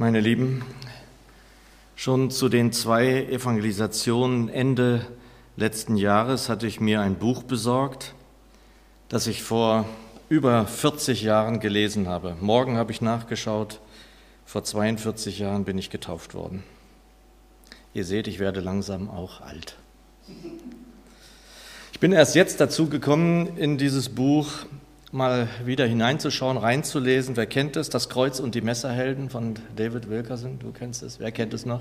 Meine Lieben, schon zu den zwei Evangelisationen Ende letzten Jahres hatte ich mir ein Buch besorgt, das ich vor über 40 Jahren gelesen habe. Morgen habe ich nachgeschaut, vor 42 Jahren bin ich getauft worden. Ihr seht, ich werde langsam auch alt. Ich bin erst jetzt dazu gekommen, in dieses Buch mal wieder hineinzuschauen, reinzulesen. Wer kennt es? Das Kreuz und die Messerhelden von David Wilkerson. Du kennst es. Wer kennt es noch?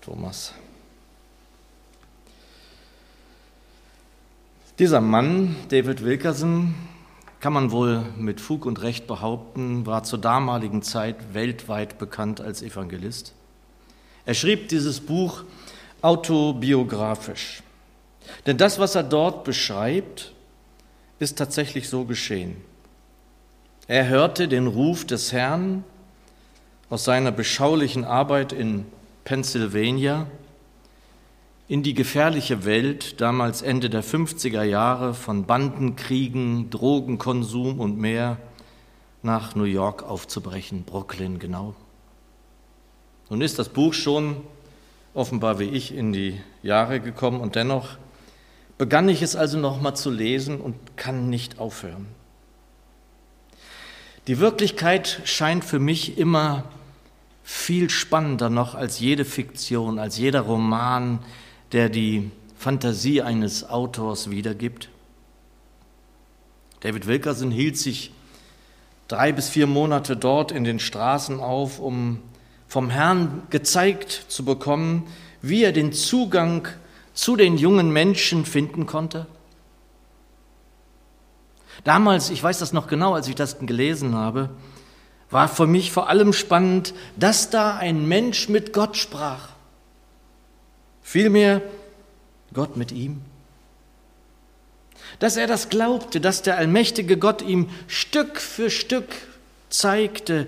Thomas. Dieser Mann, David Wilkerson, kann man wohl mit Fug und Recht behaupten, war zur damaligen Zeit weltweit bekannt als Evangelist. Er schrieb dieses Buch autobiografisch. Denn das, was er dort beschreibt, ist tatsächlich so geschehen. Er hörte den Ruf des Herrn aus seiner beschaulichen Arbeit in Pennsylvania in die gefährliche Welt, damals Ende der 50er Jahre, von Bandenkriegen, Drogenkonsum und mehr nach New York aufzubrechen, Brooklyn genau. Nun ist das Buch schon offenbar wie ich in die Jahre gekommen und dennoch begann ich es also nochmal zu lesen und kann nicht aufhören. Die Wirklichkeit scheint für mich immer viel spannender noch als jede Fiktion, als jeder Roman, der die Fantasie eines Autors wiedergibt. David Wilkerson hielt sich drei bis vier Monate dort in den Straßen auf, um vom Herrn gezeigt zu bekommen, wie er den Zugang zu den jungen Menschen finden konnte? Damals, ich weiß das noch genau, als ich das gelesen habe, war für mich vor allem spannend, dass da ein Mensch mit Gott sprach. Vielmehr Gott mit ihm. Dass er das glaubte, dass der allmächtige Gott ihm Stück für Stück zeigte,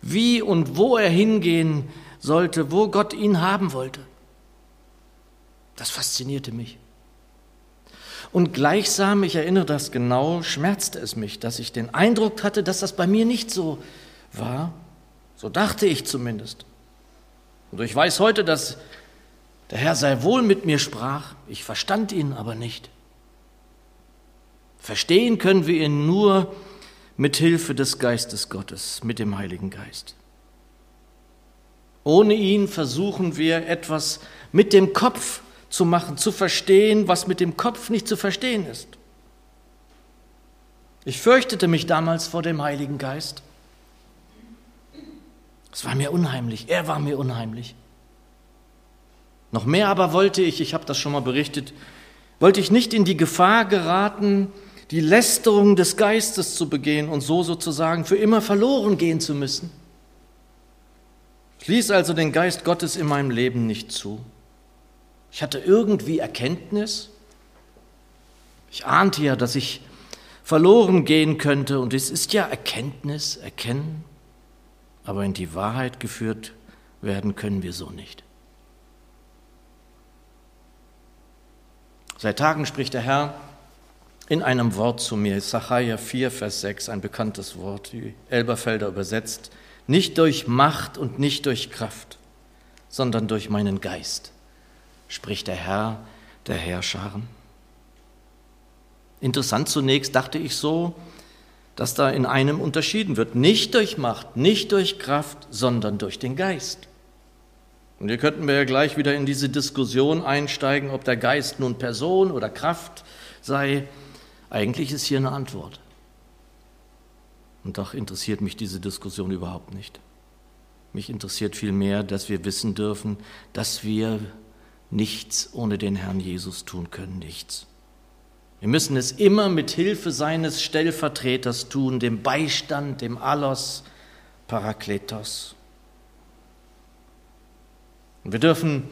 wie und wo er hingehen sollte, wo Gott ihn haben wollte. Das faszinierte mich. Und gleichsam, ich erinnere das genau, schmerzte es mich, dass ich den Eindruck hatte, dass das bei mir nicht so war. So dachte ich zumindest. Und ich weiß heute, dass der Herr sehr wohl mit mir sprach, ich verstand ihn aber nicht. Verstehen können wir ihn nur mit Hilfe des Geistes Gottes, mit dem Heiligen Geist. Ohne ihn versuchen wir etwas mit dem Kopf zu machen, zu verstehen, was mit dem Kopf nicht zu verstehen ist. Ich fürchtete mich damals vor dem Heiligen Geist. Es war mir unheimlich, er war mir unheimlich. Noch mehr aber wollte ich, ich habe das schon mal berichtet, wollte ich nicht in die Gefahr geraten, die Lästerung des Geistes zu begehen und so sozusagen für immer verloren gehen zu müssen. Ich ließ also den Geist Gottes in meinem Leben nicht zu. Ich hatte irgendwie Erkenntnis. Ich ahnte ja, dass ich verloren gehen könnte. Und es ist ja Erkenntnis, Erkennen. Aber in die Wahrheit geführt werden können wir so nicht. Seit Tagen spricht der Herr in einem Wort zu mir, Sacharja 4, Vers 6, ein bekanntes Wort, die Elberfelder übersetzt, nicht durch Macht und nicht durch Kraft, sondern durch meinen Geist spricht der Herr der Herrscharen. Interessant zunächst dachte ich so, dass da in einem unterschieden wird. Nicht durch Macht, nicht durch Kraft, sondern durch den Geist. Und hier könnten wir ja gleich wieder in diese Diskussion einsteigen, ob der Geist nun Person oder Kraft sei. Eigentlich ist hier eine Antwort. Und doch interessiert mich diese Diskussion überhaupt nicht. Mich interessiert vielmehr, dass wir wissen dürfen, dass wir nichts ohne den Herrn Jesus tun können, nichts. Wir müssen es immer mit Hilfe seines Stellvertreters tun, dem Beistand, dem Allos Parakletos. Und wir dürfen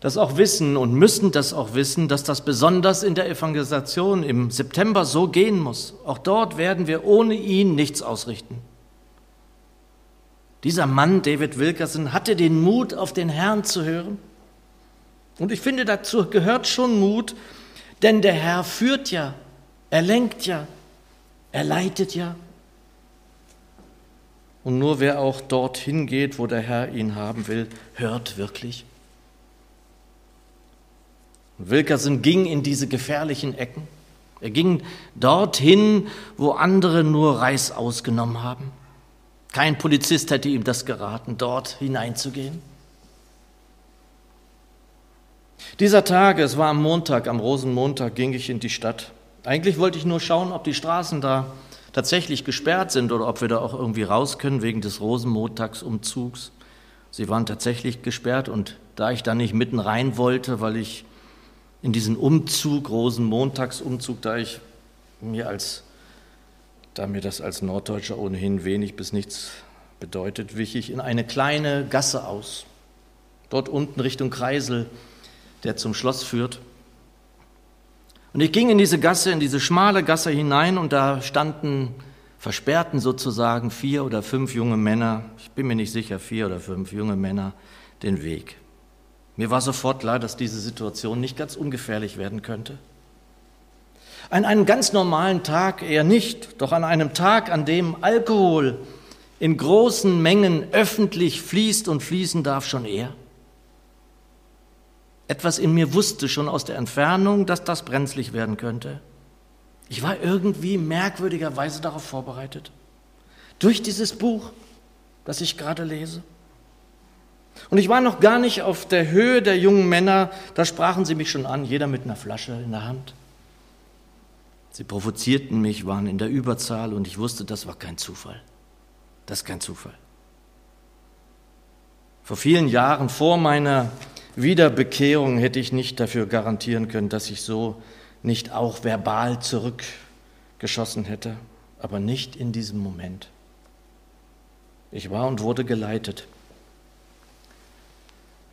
das auch wissen und müssen das auch wissen, dass das besonders in der Evangelisation im September so gehen muss. Auch dort werden wir ohne ihn nichts ausrichten. Dieser Mann, David Wilkerson, hatte den Mut, auf den Herrn zu hören. Und ich finde, dazu gehört schon Mut, denn der Herr führt ja, er lenkt ja, er leitet ja. Und nur wer auch dorthin geht, wo der Herr ihn haben will, hört wirklich. Wilkerson ging in diese gefährlichen Ecken. Er ging dorthin, wo andere nur Reis ausgenommen haben. Kein Polizist hätte ihm das geraten, dort hineinzugehen. Dieser Tag, es war am Montag, am Rosenmontag, ging ich in die Stadt. Eigentlich wollte ich nur schauen, ob die Straßen da tatsächlich gesperrt sind oder ob wir da auch irgendwie raus können wegen des Rosenmontagsumzugs. Sie waren tatsächlich gesperrt und da ich da nicht mitten rein wollte, weil ich in diesen Umzug, Rosenmontagsumzug, da ich mir als, da mir das als Norddeutscher ohnehin wenig bis nichts bedeutet, wich ich in eine kleine Gasse aus. Dort unten Richtung Kreisel, der zum Schloss führt. Und ich ging in diese Gasse, in diese schmale Gasse hinein und da standen, versperrten sozusagen vier oder fünf junge Männer, ich bin mir nicht sicher, vier oder fünf junge Männer, den Weg. Mir war sofort klar, dass diese Situation nicht ganz ungefährlich werden könnte. An einem ganz normalen Tag eher nicht, doch an einem Tag, an dem Alkohol in großen Mengen öffentlich fließt und fließen darf, schon eher. Etwas in mir wusste schon aus der Entfernung, dass das brenzlig werden könnte. Ich war irgendwie merkwürdigerweise darauf vorbereitet. Durch dieses Buch, das ich gerade lese. Und ich war noch gar nicht auf der Höhe der jungen Männer, da sprachen sie mich schon an, jeder mit einer Flasche in der Hand. Sie provozierten mich, waren in der Überzahl und ich wusste, das war kein Zufall. Das ist kein Zufall. Vor vielen Jahren, vor meiner Wiederbekehrung, hätte ich nicht dafür garantieren können, dass ich so nicht auch verbal zurückgeschossen hätte, aber nicht in diesem Moment. Ich war und wurde geleitet.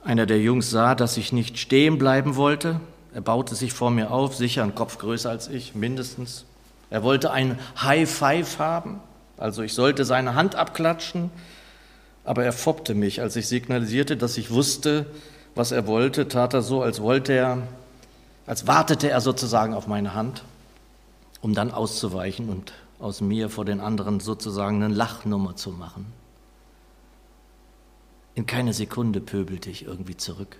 Einer der Jungs sah, dass ich nicht stehen bleiben wollte. Er baute sich vor mir auf, sicher ein Kopf größer als ich, mindestens. Er wollte ein High Five haben, also ich sollte seine Hand abklatschen, aber er foppte mich, als ich signalisierte, dass ich wusste, was er wollte, tat er so, als wollte er, als wartete er sozusagen auf meine Hand, um dann auszuweichen und aus mir vor den anderen sozusagen eine Lachnummer zu machen. In keine Sekunde pöbelte ich irgendwie zurück.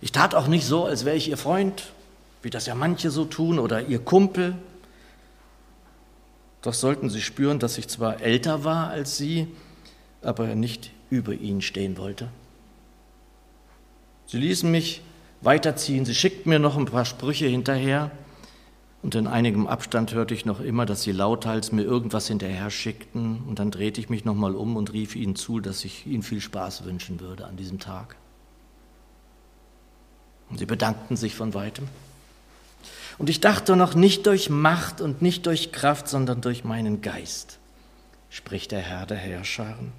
Ich tat auch nicht so, als wäre ich ihr Freund, wie das ja manche so tun, oder ihr Kumpel. Doch sollten sie spüren, dass ich zwar älter war als sie, aber nicht über ihn stehen wollte. Sie ließen mich weiterziehen, sie schickten mir noch ein paar Sprüche hinterher, und in einigem Abstand hörte ich noch immer, dass sie lauthals mir irgendwas hinterher schickten. Und dann drehte ich mich nochmal um und rief ihnen zu, dass ich ihnen viel Spaß wünschen würde an diesem Tag. Und sie bedankten sich von weitem. Und ich dachte noch, nicht durch Macht und nicht durch Kraft, sondern durch meinen Geist, spricht der Herr der Herrscharen.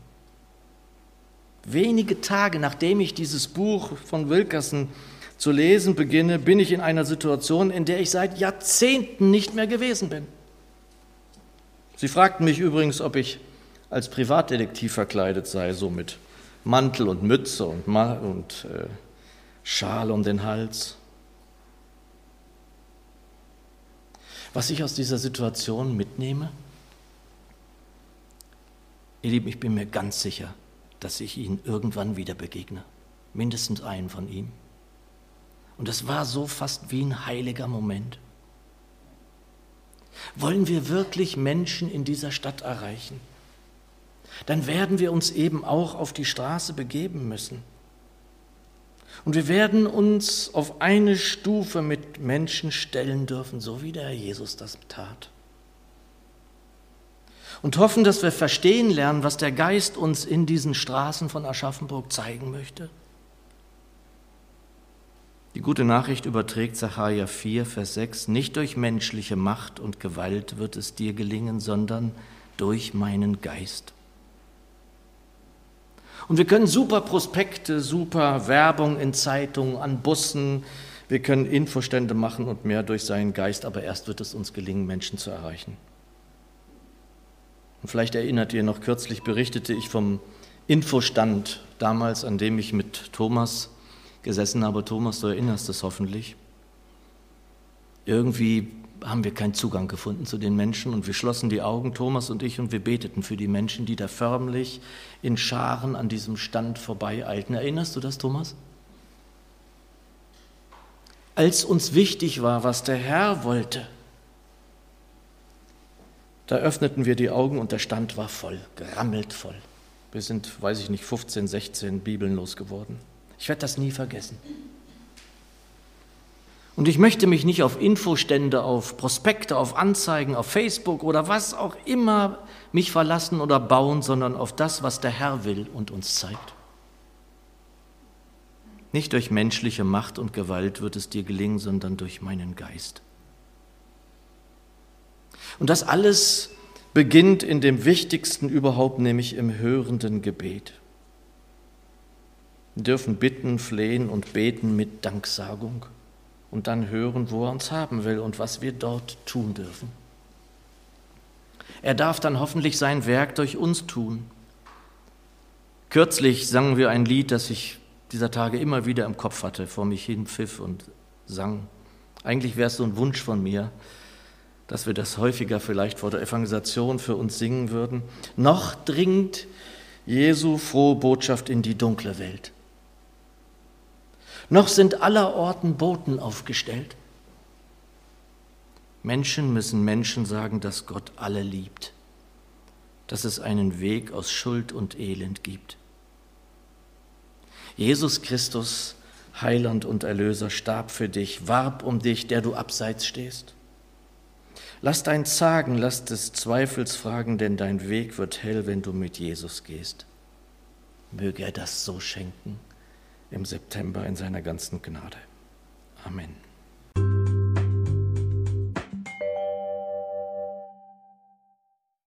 Wenige Tage nachdem ich dieses Buch von Wilkerson zu lesen beginne, bin ich in einer Situation, in der ich seit Jahrzehnten nicht mehr gewesen bin. Sie fragten mich übrigens, ob ich als Privatdetektiv verkleidet sei, so mit Mantel und Mütze und, Ma und äh, Schal um den Hals. Was ich aus dieser Situation mitnehme? Ihr Lieben, ich bin mir ganz sicher, dass ich Ihnen irgendwann wieder begegne. Mindestens einen von ihm. Und es war so fast wie ein heiliger Moment. Wollen wir wirklich Menschen in dieser Stadt erreichen? Dann werden wir uns eben auch auf die Straße begeben müssen. Und wir werden uns auf eine Stufe mit Menschen stellen dürfen, so wie der Herr Jesus das tat. Und hoffen, dass wir verstehen lernen, was der Geist uns in diesen Straßen von Aschaffenburg zeigen möchte. Die gute Nachricht überträgt Sacharja 4, Vers 6, nicht durch menschliche Macht und Gewalt wird es dir gelingen, sondern durch meinen Geist. Und wir können super Prospekte, super Werbung in Zeitungen, an Bussen, wir können Infostände machen und mehr durch seinen Geist, aber erst wird es uns gelingen, Menschen zu erreichen. Und vielleicht erinnert ihr noch, kürzlich berichtete ich vom Infostand damals, an dem ich mit Thomas gesessen habe. Thomas, du erinnerst es hoffentlich. Irgendwie haben wir keinen Zugang gefunden zu den Menschen und wir schlossen die Augen, Thomas und ich, und wir beteten für die Menschen, die da förmlich in Scharen an diesem Stand vorbeieilten. Erinnerst du das, Thomas? Als uns wichtig war, was der Herr wollte, da öffneten wir die Augen und der Stand war voll, gerammelt voll. Wir sind, weiß ich nicht, 15, 16 Bibeln losgeworden. Ich werde das nie vergessen. Und ich möchte mich nicht auf Infostände, auf Prospekte, auf Anzeigen, auf Facebook oder was auch immer mich verlassen oder bauen, sondern auf das, was der Herr will und uns zeigt. Nicht durch menschliche Macht und Gewalt wird es dir gelingen, sondern durch meinen Geist. Und das alles beginnt in dem Wichtigsten überhaupt, nämlich im hörenden Gebet. Wir dürfen bitten, flehen und beten mit Danksagung und dann hören, wo er uns haben will und was wir dort tun dürfen. Er darf dann hoffentlich sein Werk durch uns tun. Kürzlich sangen wir ein Lied, das ich dieser Tage immer wieder im Kopf hatte, vor mich hin pfiff und sang. Eigentlich wäre es so ein Wunsch von mir, dass wir das häufiger vielleicht vor der Evangelisation für uns singen würden. Noch dringt Jesu frohe Botschaft in die dunkle Welt. Noch sind allerorten Boten aufgestellt. Menschen müssen Menschen sagen, dass Gott alle liebt, dass es einen Weg aus Schuld und Elend gibt. Jesus Christus, Heiland und Erlöser, starb für dich, warb um dich, der du abseits stehst. Lass dein Zagen, lass des Zweifels fragen, denn dein Weg wird hell, wenn du mit Jesus gehst. Möge er das so schenken im September in seiner ganzen Gnade. Amen.